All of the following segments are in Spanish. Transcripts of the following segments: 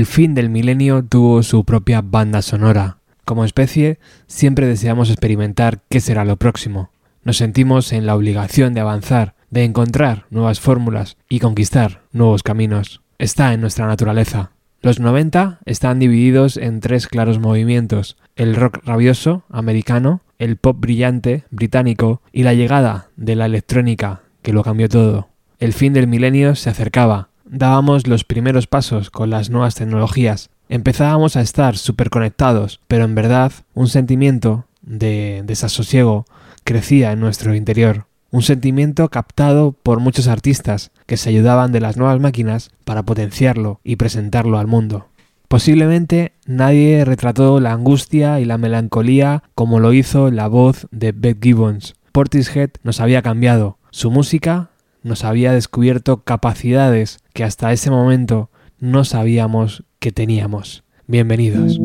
El fin del milenio tuvo su propia banda sonora. Como especie, siempre deseamos experimentar qué será lo próximo. Nos sentimos en la obligación de avanzar, de encontrar nuevas fórmulas y conquistar nuevos caminos. Está en nuestra naturaleza. Los 90 están divididos en tres claros movimientos, el rock rabioso americano, el pop brillante británico y la llegada de la electrónica, que lo cambió todo. El fin del milenio se acercaba, dábamos los primeros pasos con las nuevas tecnologías, empezábamos a estar súper conectados, pero en verdad un sentimiento de desasosiego crecía en nuestro interior. Un sentimiento captado por muchos artistas que se ayudaban de las nuevas máquinas para potenciarlo y presentarlo al mundo. Posiblemente nadie retrató la angustia y la melancolía como lo hizo la voz de Beth Gibbons. Portishead nos había cambiado, su música nos había descubierto capacidades que hasta ese momento no sabíamos que teníamos. Bienvenidos.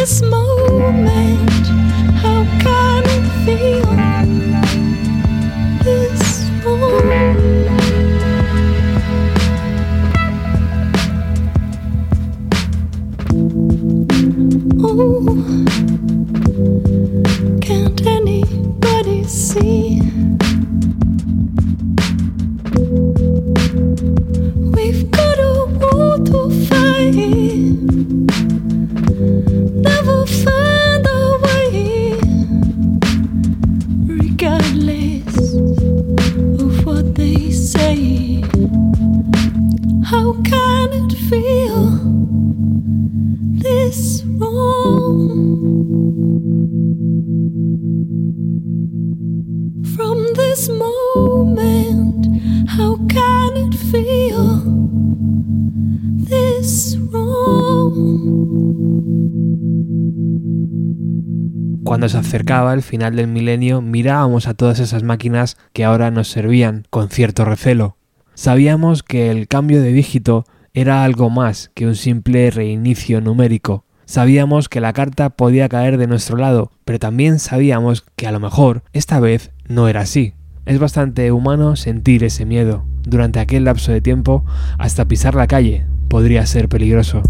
This moment, acercaba el final del milenio, mirábamos a todas esas máquinas que ahora nos servían con cierto recelo. Sabíamos que el cambio de dígito era algo más que un simple reinicio numérico. Sabíamos que la carta podía caer de nuestro lado, pero también sabíamos que a lo mejor esta vez no era así. Es bastante humano sentir ese miedo. Durante aquel lapso de tiempo, hasta pisar la calle podría ser peligroso.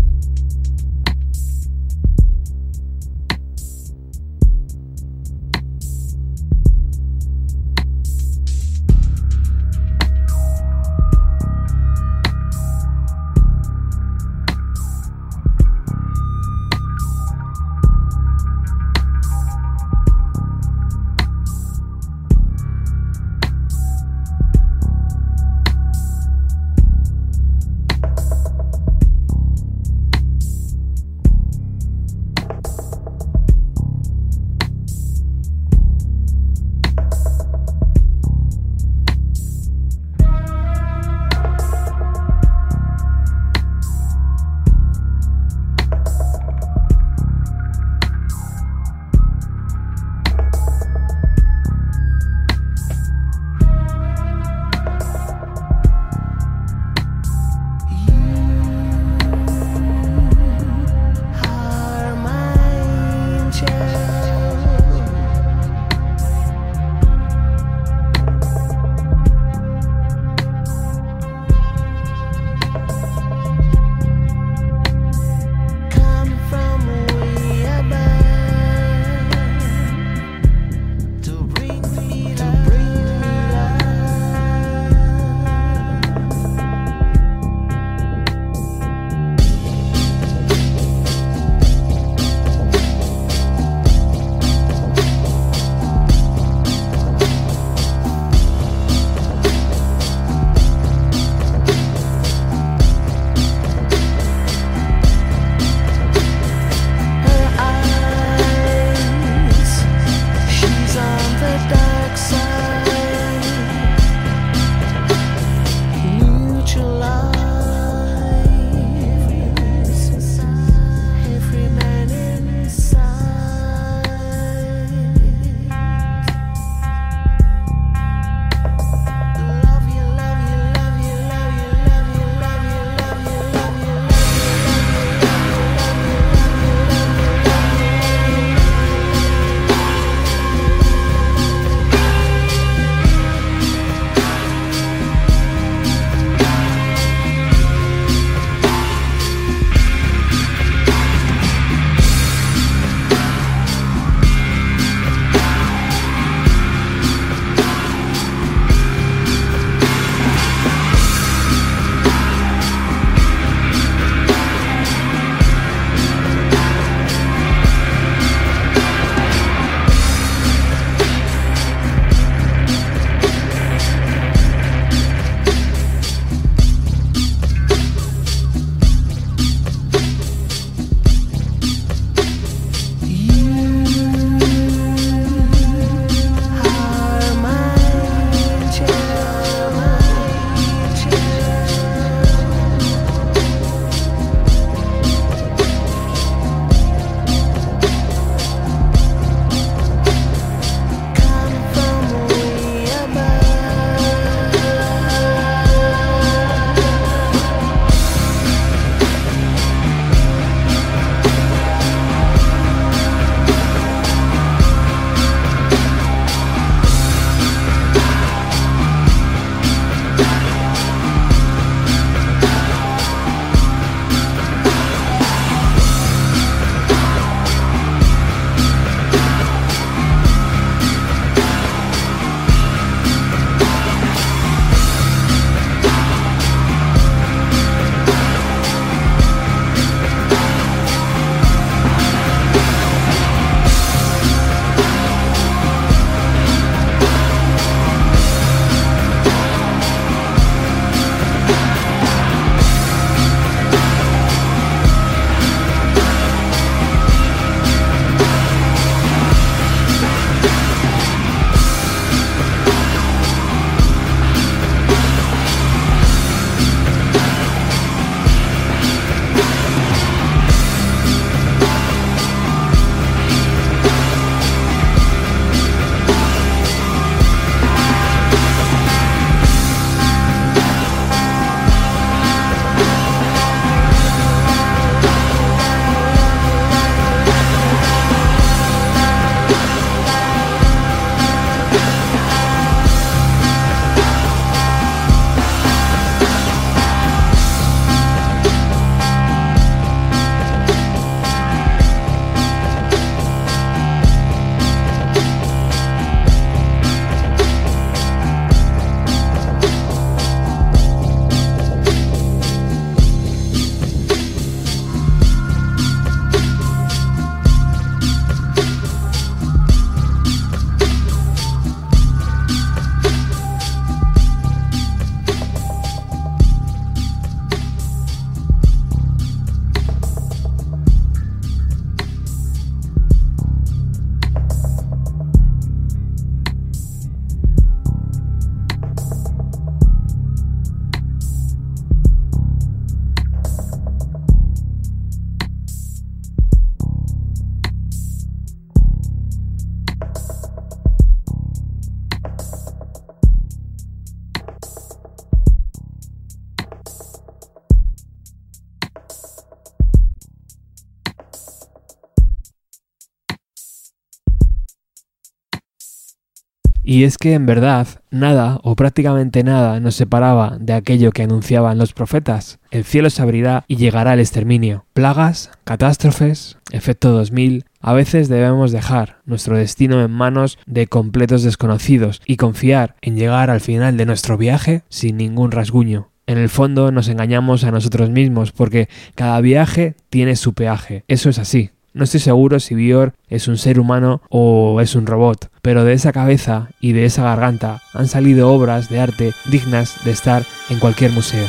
Y es que en verdad nada o prácticamente nada nos separaba de aquello que anunciaban los profetas. El cielo se abrirá y llegará el exterminio. Plagas, catástrofes, efecto 2000. A veces debemos dejar nuestro destino en manos de completos desconocidos y confiar en llegar al final de nuestro viaje sin ningún rasguño. En el fondo nos engañamos a nosotros mismos porque cada viaje tiene su peaje. Eso es así. No estoy seguro si Bior es un ser humano o es un robot, pero de esa cabeza y de esa garganta han salido obras de arte dignas de estar en cualquier museo.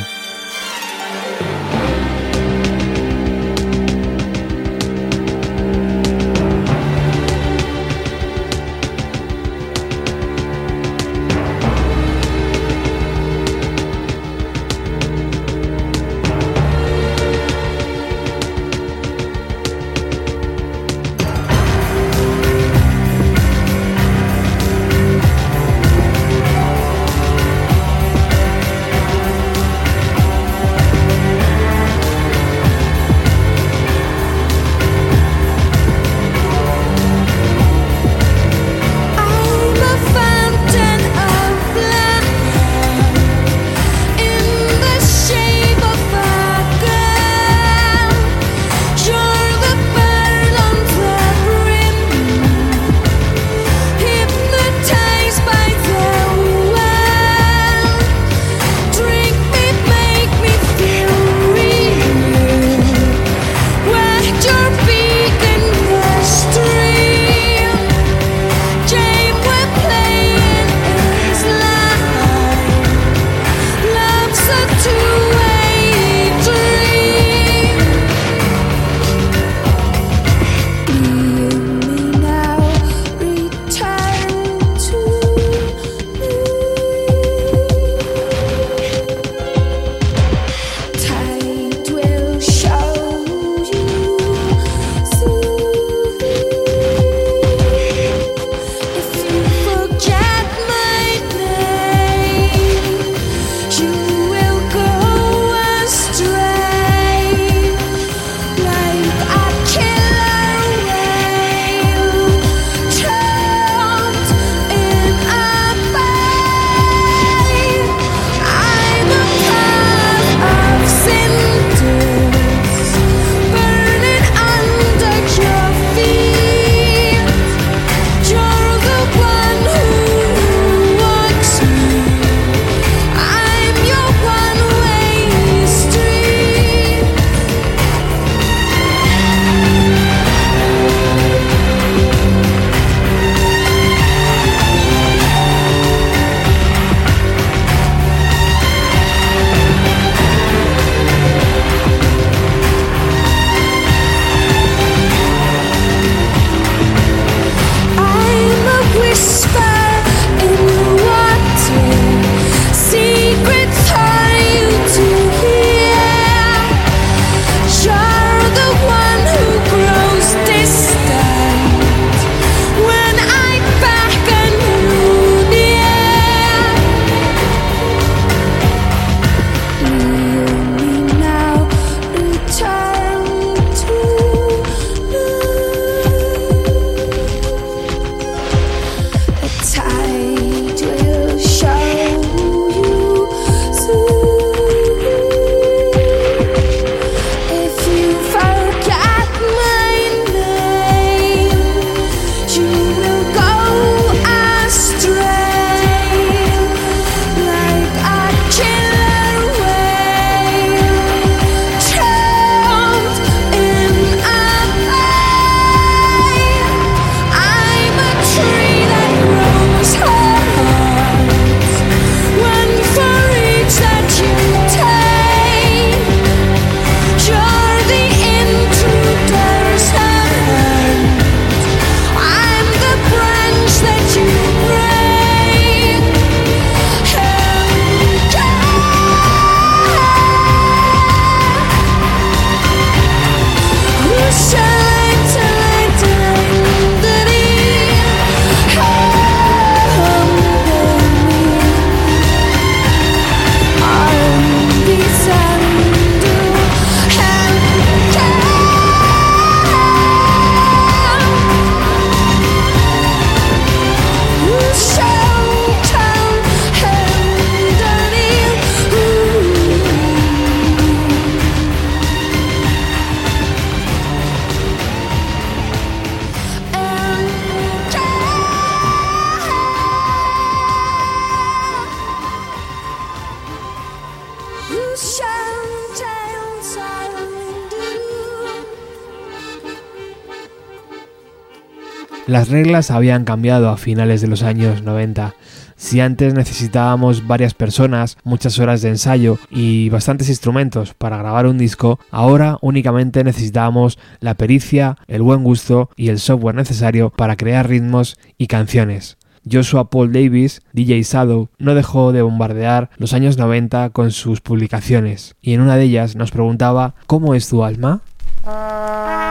Las reglas habían cambiado a finales de los años 90. Si antes necesitábamos varias personas, muchas horas de ensayo y bastantes instrumentos para grabar un disco, ahora únicamente necesitábamos la pericia, el buen gusto y el software necesario para crear ritmos y canciones. Joshua Paul Davis, DJ Shadow, no dejó de bombardear los años 90 con sus publicaciones, y en una de ellas nos preguntaba ¿Cómo es tu alma?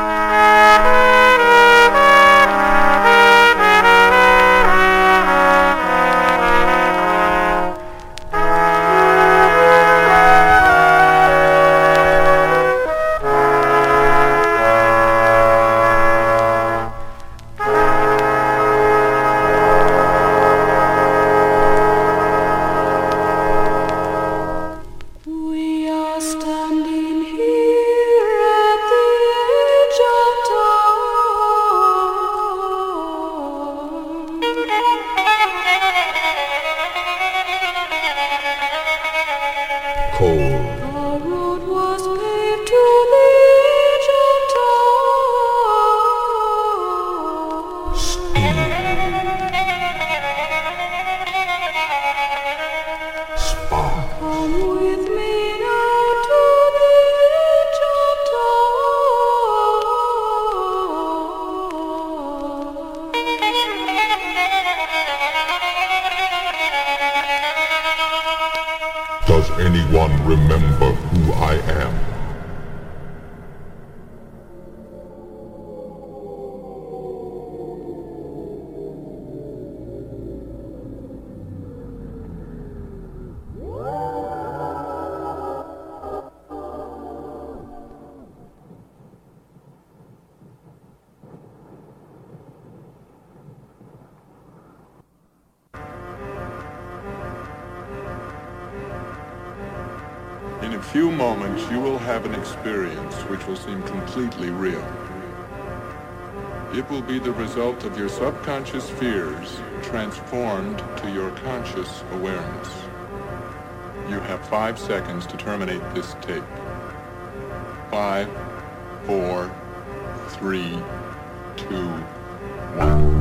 In few moments, you will have an experience which will seem completely real. It will be the result of your subconscious fears transformed to your conscious awareness. You have five seconds to terminate this tape. Five, four, three, two, one.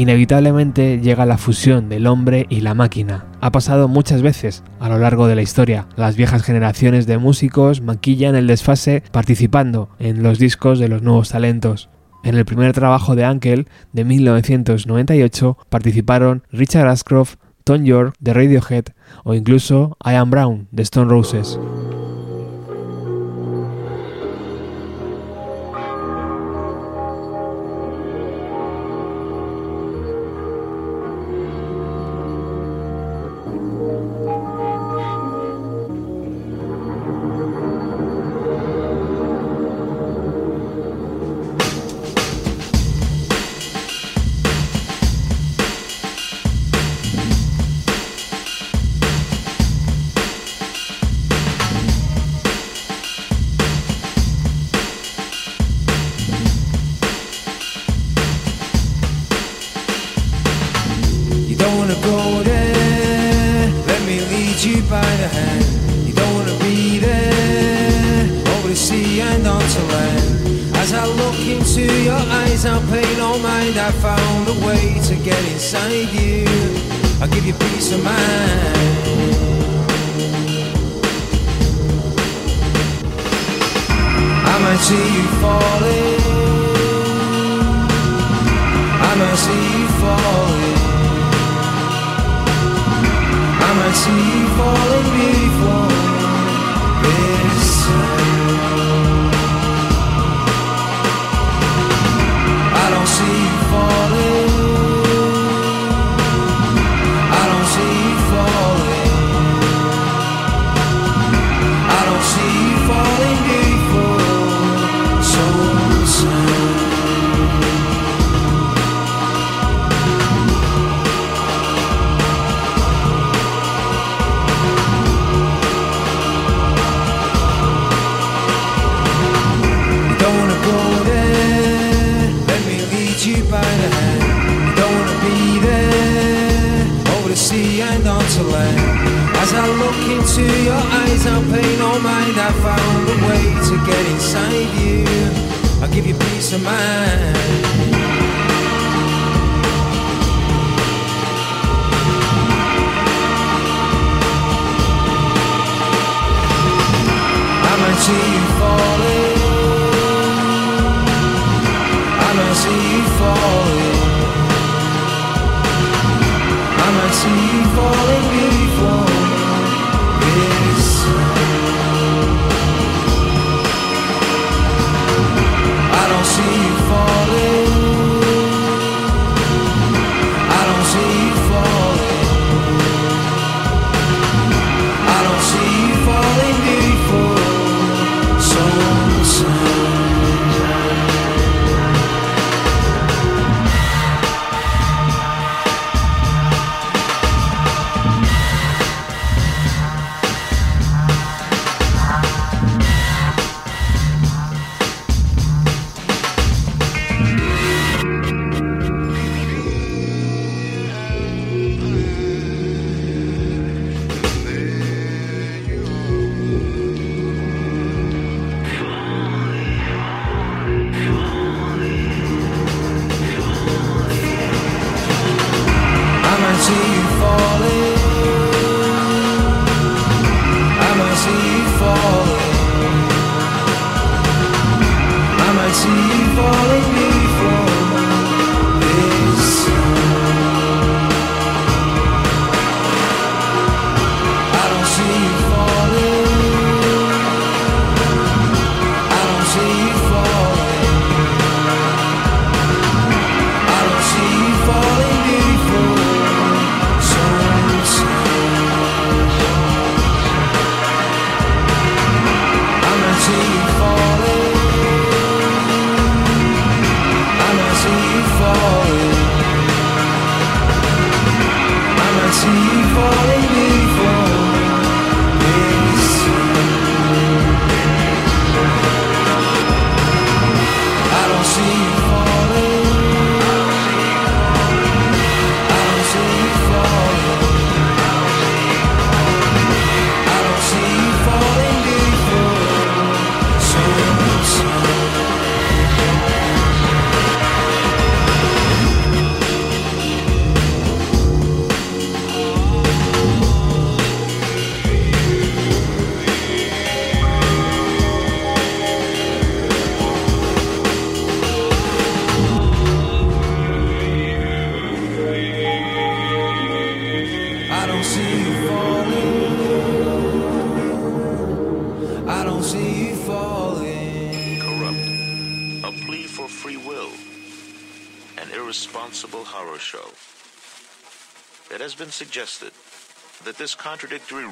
Inevitablemente llega la fusión del hombre y la máquina. Ha pasado muchas veces a lo largo de la historia. Las viejas generaciones de músicos maquillan el desfase participando en los discos de los nuevos talentos. En el primer trabajo de Ankel de 1998 participaron Richard Ashcroft, Tom York de Radiohead o incluso Ian Brown de Stone Roses.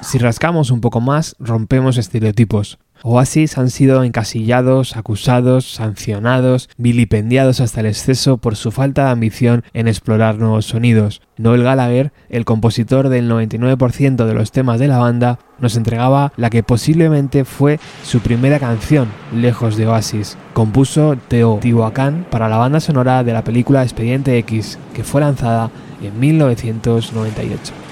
Si rascamos un poco más, rompemos estereotipos. Oasis han sido encasillados, acusados, sancionados, vilipendiados hasta el exceso por su falta de ambición en explorar nuevos sonidos. Noel Gallagher, el compositor del 99% de los temas de la banda, nos entregaba la que posiblemente fue su primera canción, lejos de Oasis. Compuso Teotihuacán para la banda sonora de la película Expediente X, que fue lanzada en 1998.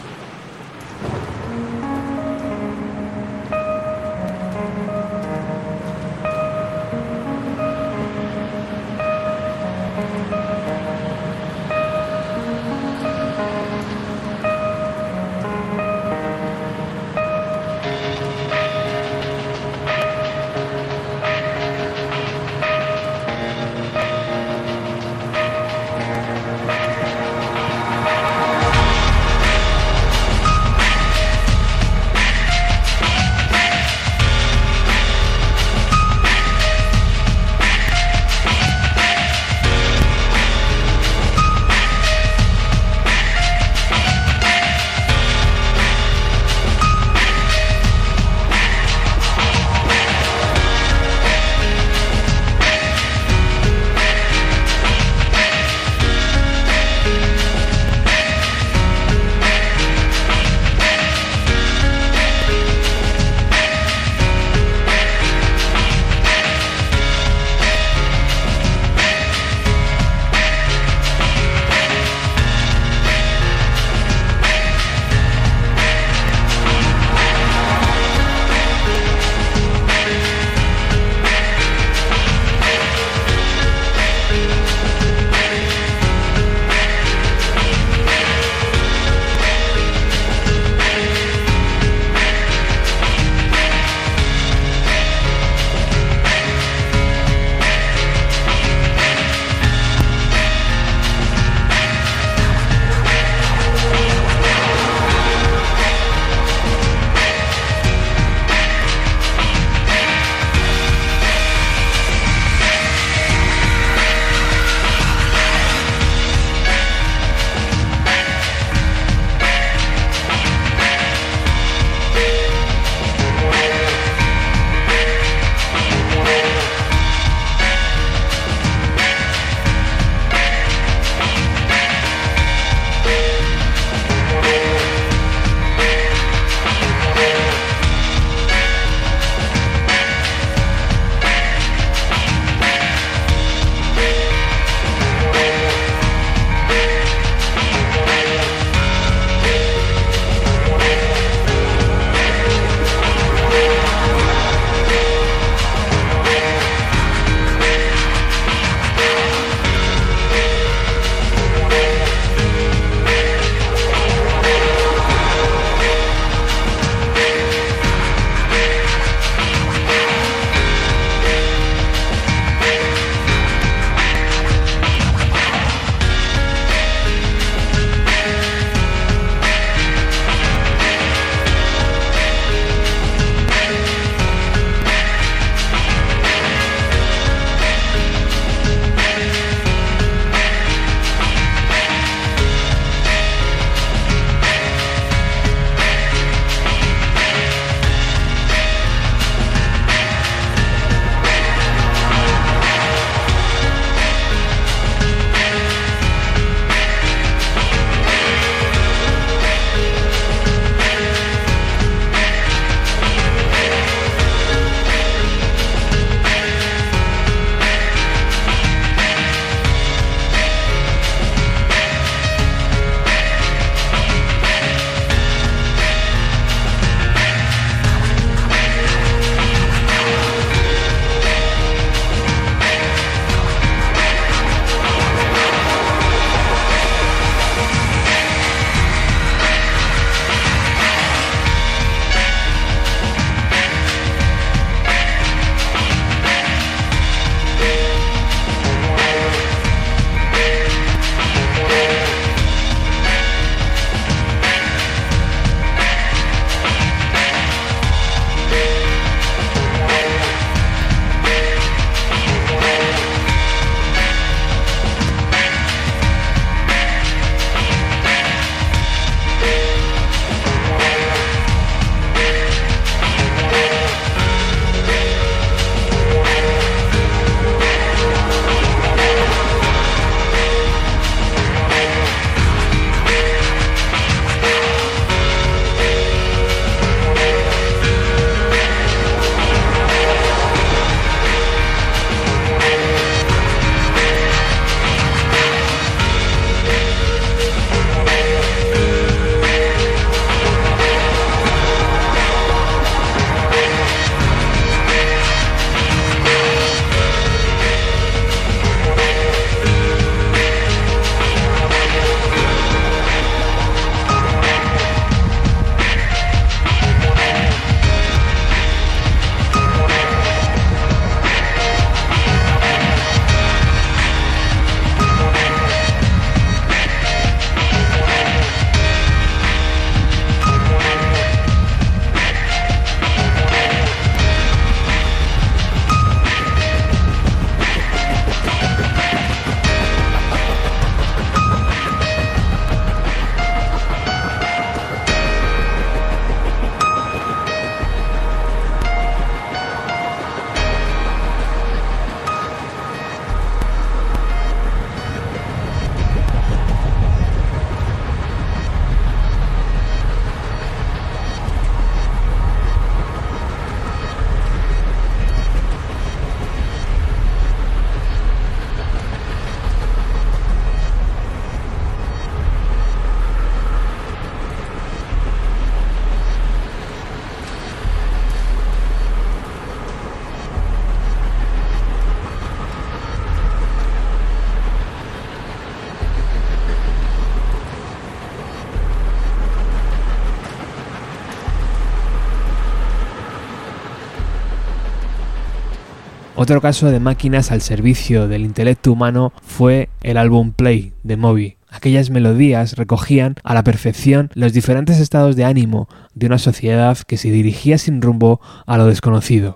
Otro caso de máquinas al servicio del intelecto humano fue el álbum Play de Moby. Aquellas melodías recogían a la perfección los diferentes estados de ánimo de una sociedad que se dirigía sin rumbo a lo desconocido.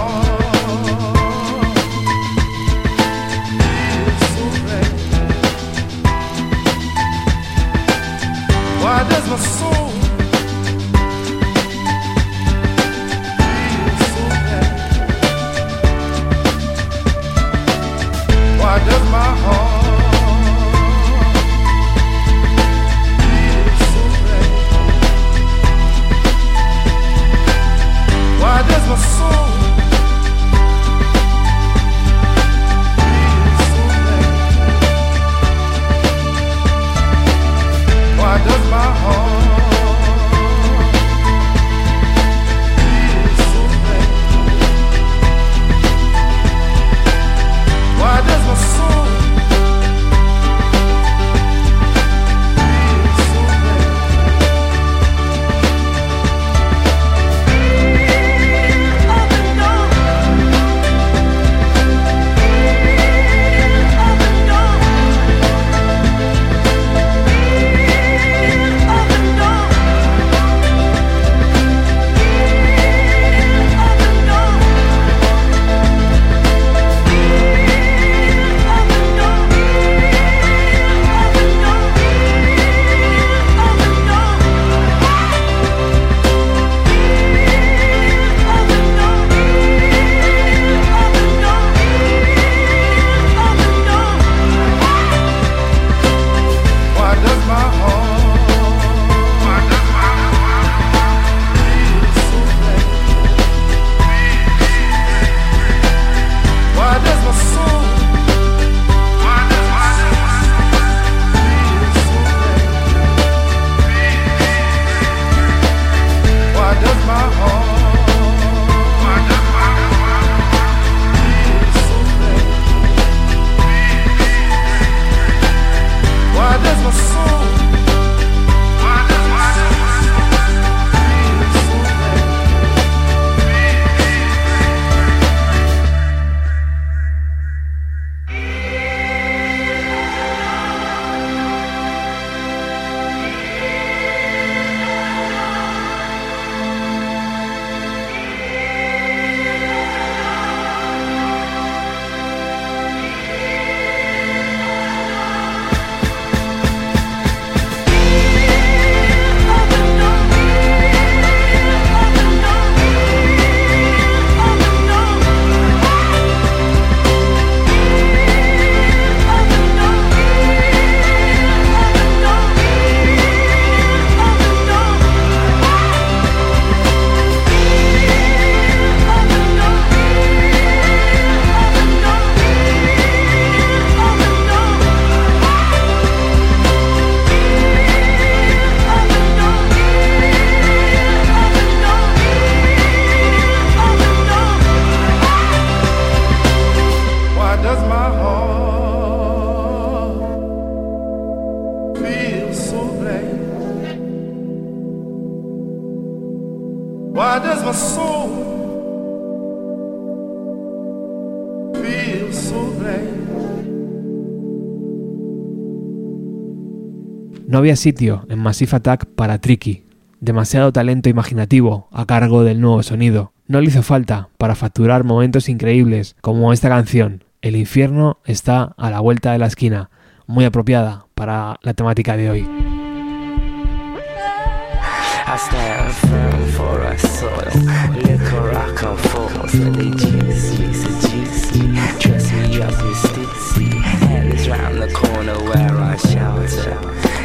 había sitio en Massive Attack para Tricky. Demasiado talento imaginativo a cargo del nuevo sonido. No le hizo falta para facturar momentos increíbles como esta canción. El infierno está a la vuelta de la esquina, muy apropiada para la temática de hoy.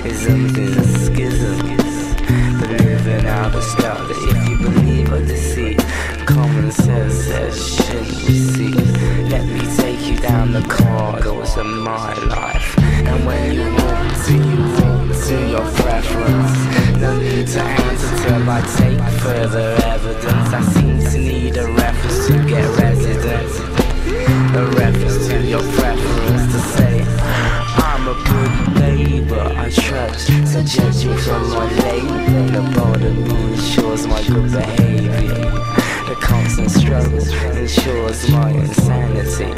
Isms and schisms. But living out a scout that if you believe or deceit, common sense says shouldn't receive. Let me take you down the corridors of my life. And when you walk to, you walk to your preference. No need to answer till I take further evidence. I seem to need a reference to get residence. My insanity.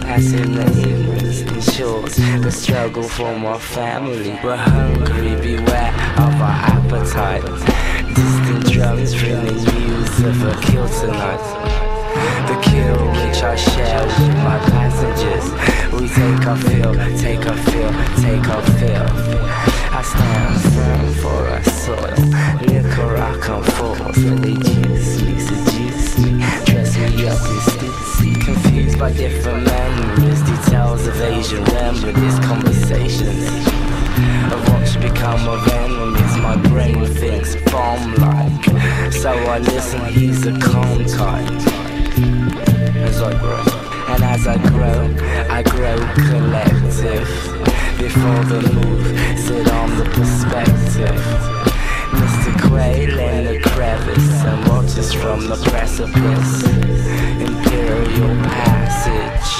Passing the ignorance ensures the struggle for my family. We're hungry, beware of our appetite. Distant drums bringing news of a kill tonight. The kill which I share with my passengers. We take our fill, take our fill, take our fill. I stand firm for our soil. Liquor I come forth, and they juice me, seduce me, dress me up. Confused by different memories, details of Asian remedies, conversations of what's become of enemies. My brain thinks bomb-like, so I listen. He's a calm type as I grow. And as I grow, I grow collective. Before the move, sit on the perspective. Mr. Quail in the crevice and watches from the precipice. Imperial passage.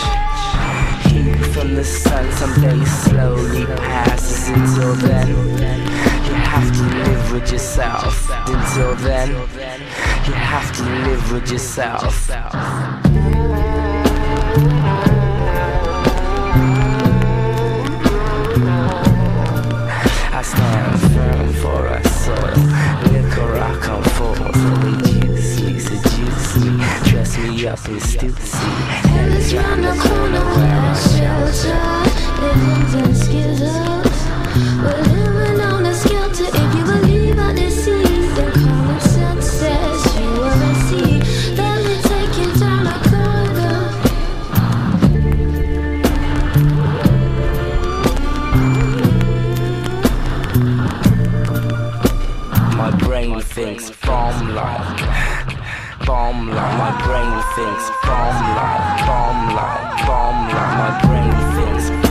Heat from the sun someday slowly passes. Until then, you have to live with yourself. Until then, you have to live with yourself. I stand dress me up in stupidity. And it's round the corner where I shelter. Isms and thinks bomb like, bomb like, bomb like. My brain thinks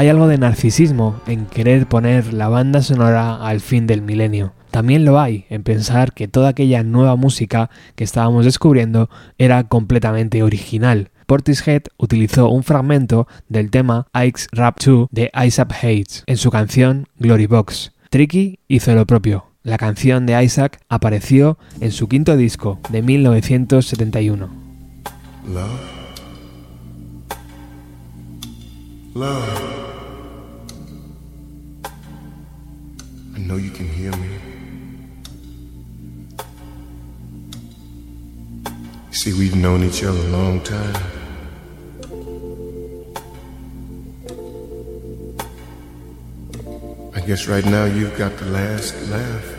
Hay algo de narcisismo en querer poner la banda sonora al fin del milenio. También lo hay en pensar que toda aquella nueva música que estábamos descubriendo era completamente original. Portishead utilizó un fragmento del tema Ike's Rap 2 de Isaac Hayes en su canción Glory Box. Tricky hizo lo propio. La canción de Isaac apareció en su quinto disco de 1971. Love. Love. I know you can hear me. See, we've known each other a long time. I guess right now you've got the last laugh.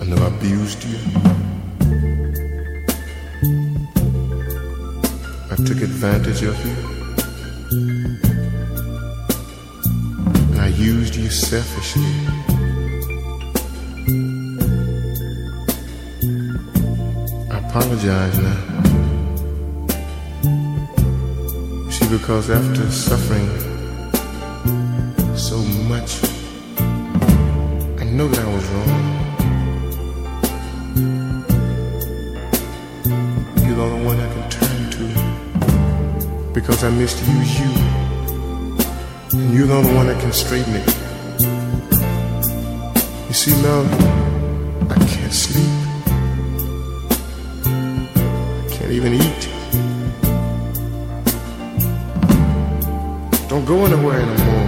I know I abused you. I took advantage of you. I used you selfishly. I apologize now. See, because after suffering so much, I know that I was wrong. You're the only one I can turn to because I misused you. You're the only one that can straighten it. You see, love, I can't sleep. I can't even eat. Don't go anywhere anymore.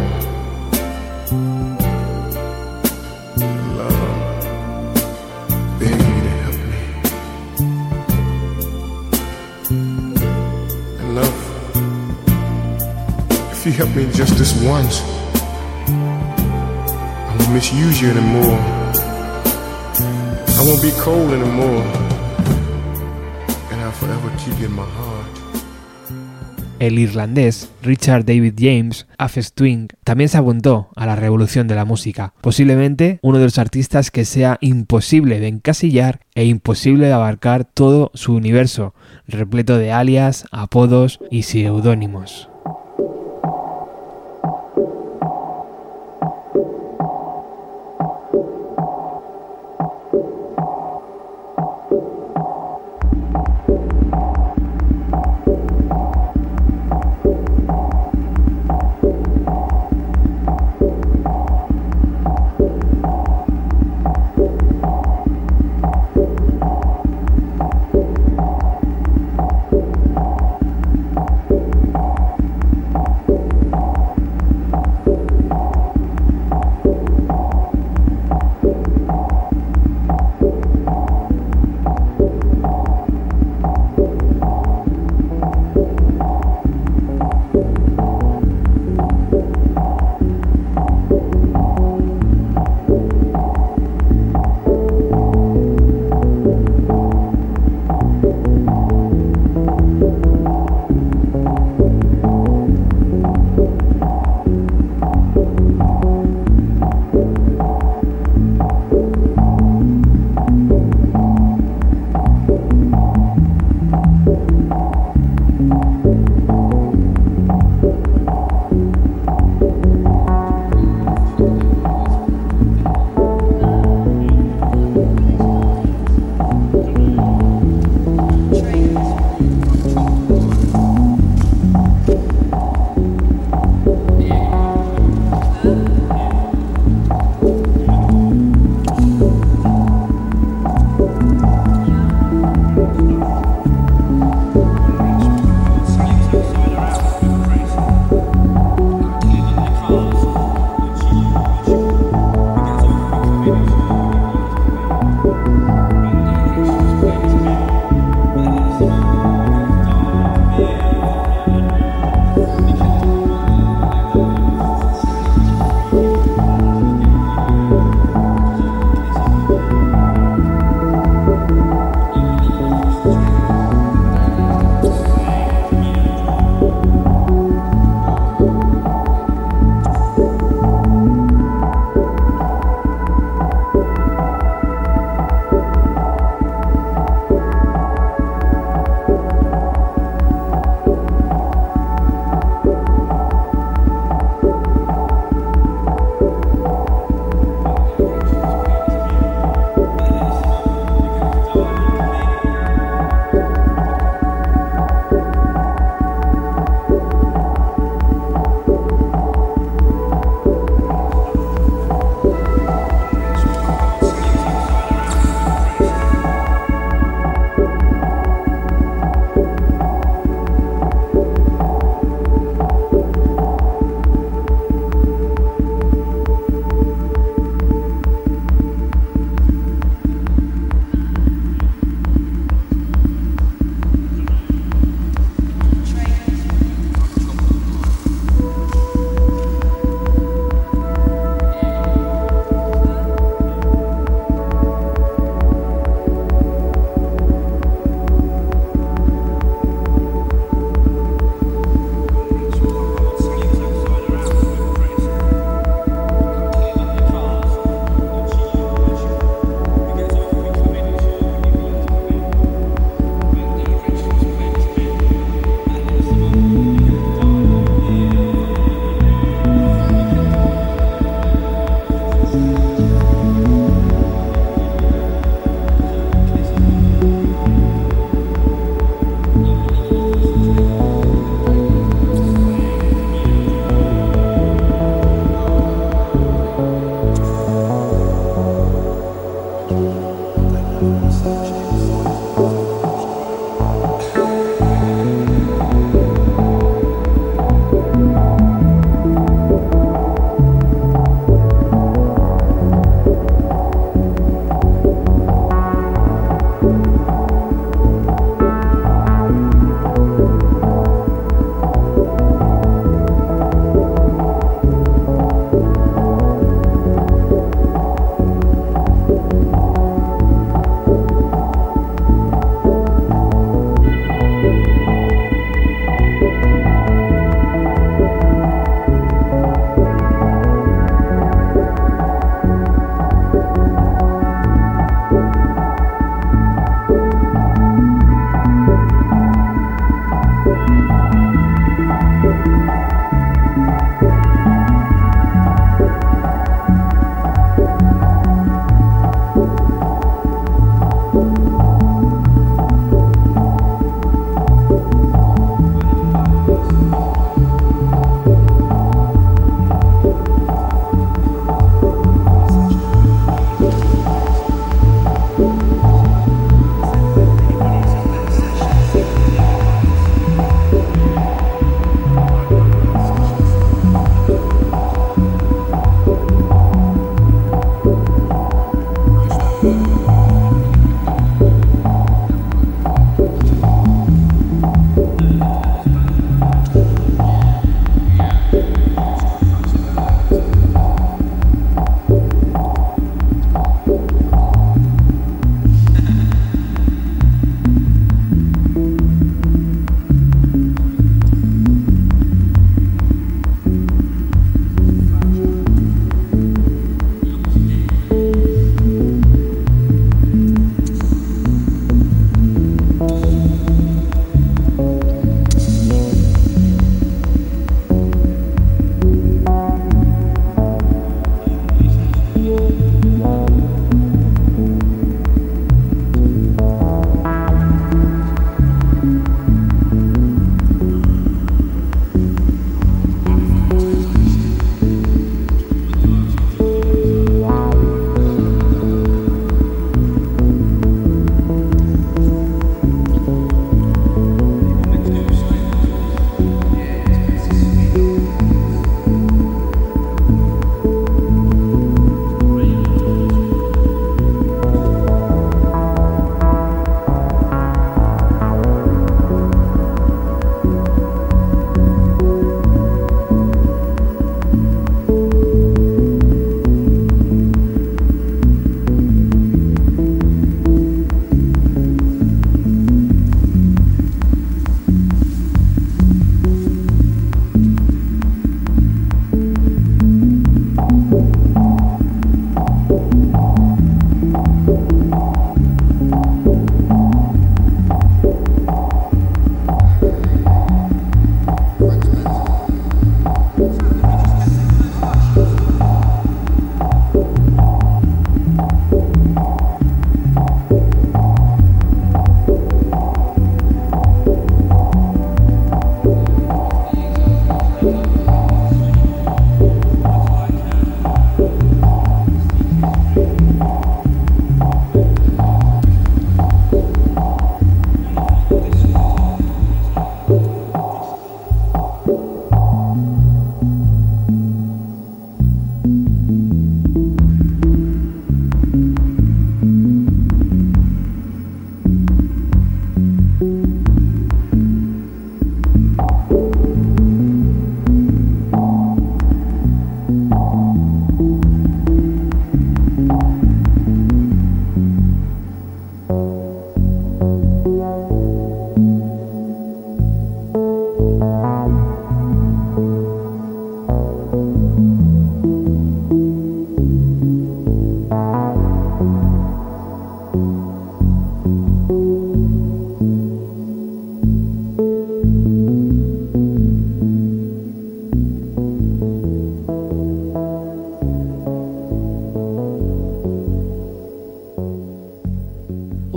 I won't be cold anymore. And I'll forever keep you in my heart. El irlandés Richard David James, Afes Twing, también se apuntó a la revolución de la música, posiblemente uno de los artistas que sea imposible de encasillar e imposible de abarcar todo su universo, repleto de alias, apodos y seudónimos.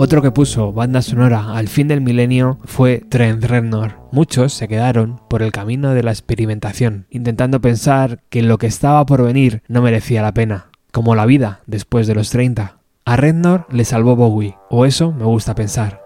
Otro que puso banda sonora al fin del milenio fue Trent Reznor. Muchos se quedaron por el camino de la experimentación, intentando pensar que lo que estaba por venir no merecía la pena, como la vida después de los 30. A Reznor le salvó Bowie, o eso me gusta pensar.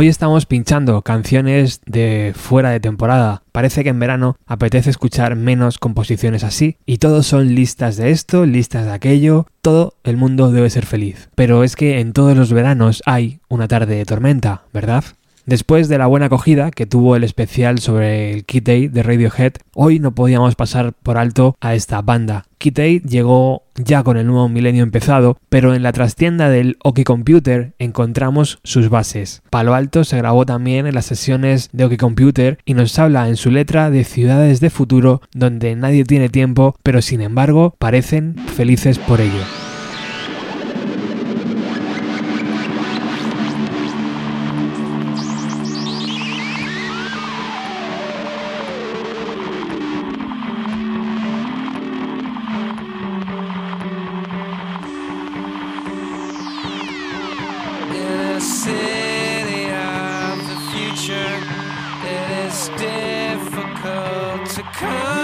Hoy estamos pinchando canciones de fuera de temporada. Parece que en verano apetece escuchar menos composiciones así y todos son listas de esto, listas de aquello, todo el mundo debe ser feliz. Pero es que en todos los veranos hay una tarde de tormenta, ¿verdad? Después de la buena acogida que tuvo el especial sobre el Kid de Radiohead, hoy no podíamos pasar por alto a esta banda. Kid llegó ya con el nuevo milenio empezado, pero en la trastienda del OK Computer encontramos sus bases. Palo Alto se grabó también en las sesiones de OK Computer y nos habla en su letra de ciudades de futuro donde nadie tiene tiempo, pero sin embargo parecen felices por ello. come.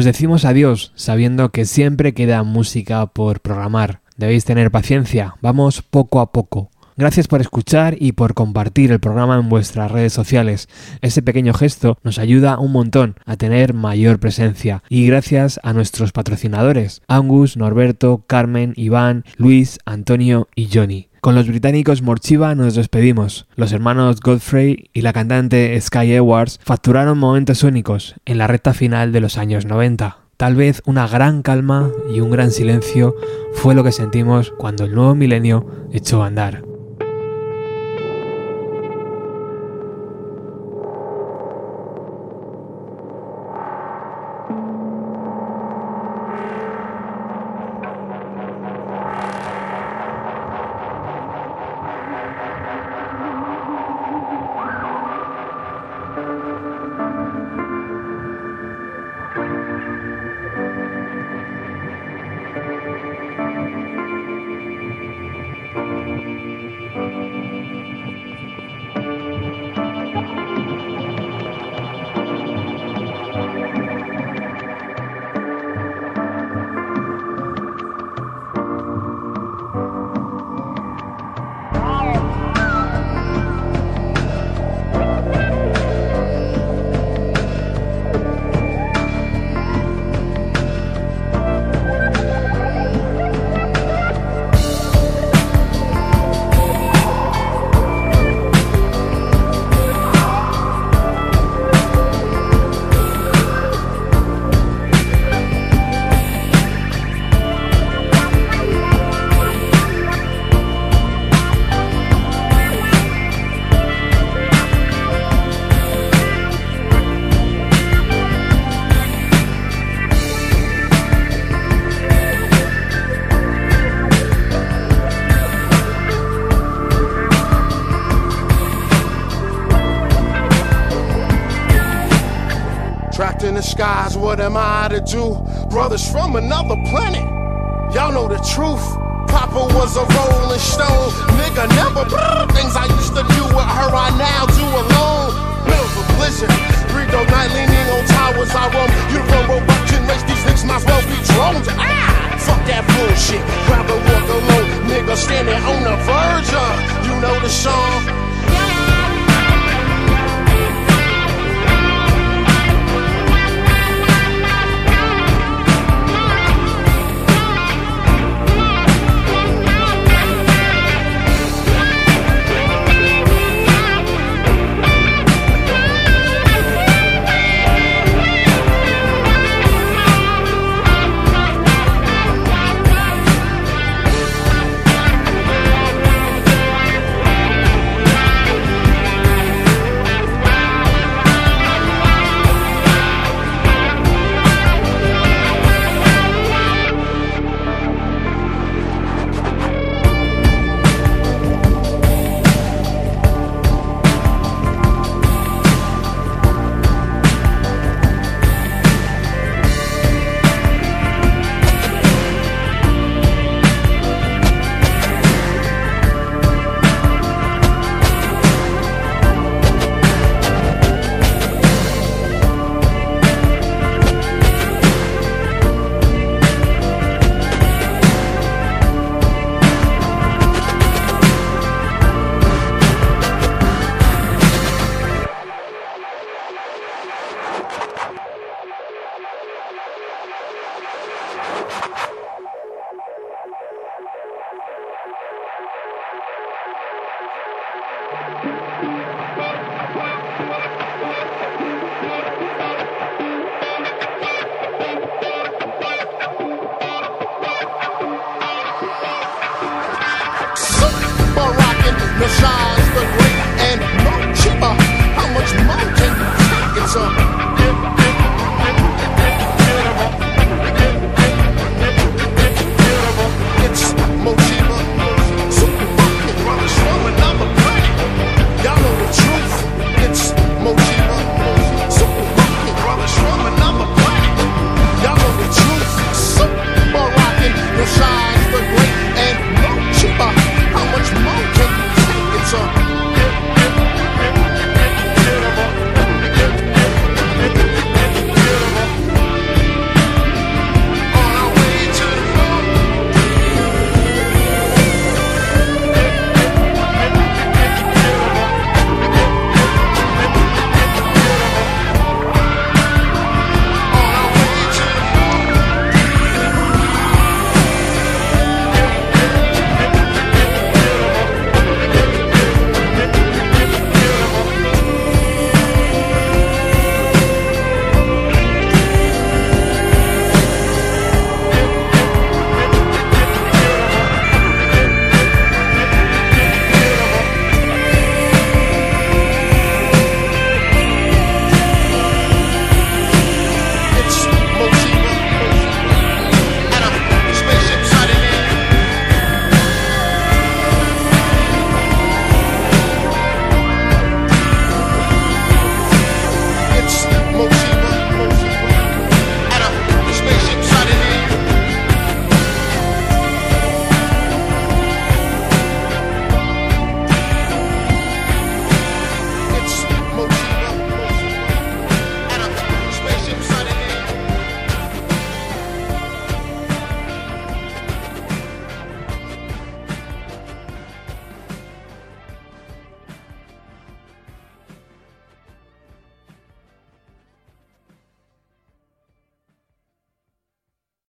Os decimos adiós sabiendo que siempre queda música por programar. Debéis tener paciencia, vamos poco a poco. Gracias por escuchar y por compartir el programa en vuestras redes sociales. Ese pequeño gesto nos ayuda un montón a tener mayor presencia. Y gracias a nuestros patrocinadores, Angus, Norberto, Carmen, Iván, Luis, Antonio y Johnny. Con los británicos Morchiva nos despedimos. Los hermanos Godfrey y la cantante Sky Edwards facturaron momentos únicos en la recta final de los años 90. Tal vez una gran calma y un gran silencio fue lo que sentimos cuando el nuevo milenio echó a andar. What am I to do? Brothers from another planet, y'all know the truth. Papa was a rolling stone, nigga never things I used to do with her, I now do alone. Of a blizzard, breathe all night leaning on towers. I roam, you run robot can race these niggas might well be drones. Ah, fuck that bullshit. Rather walk alone, nigga standing on the verge of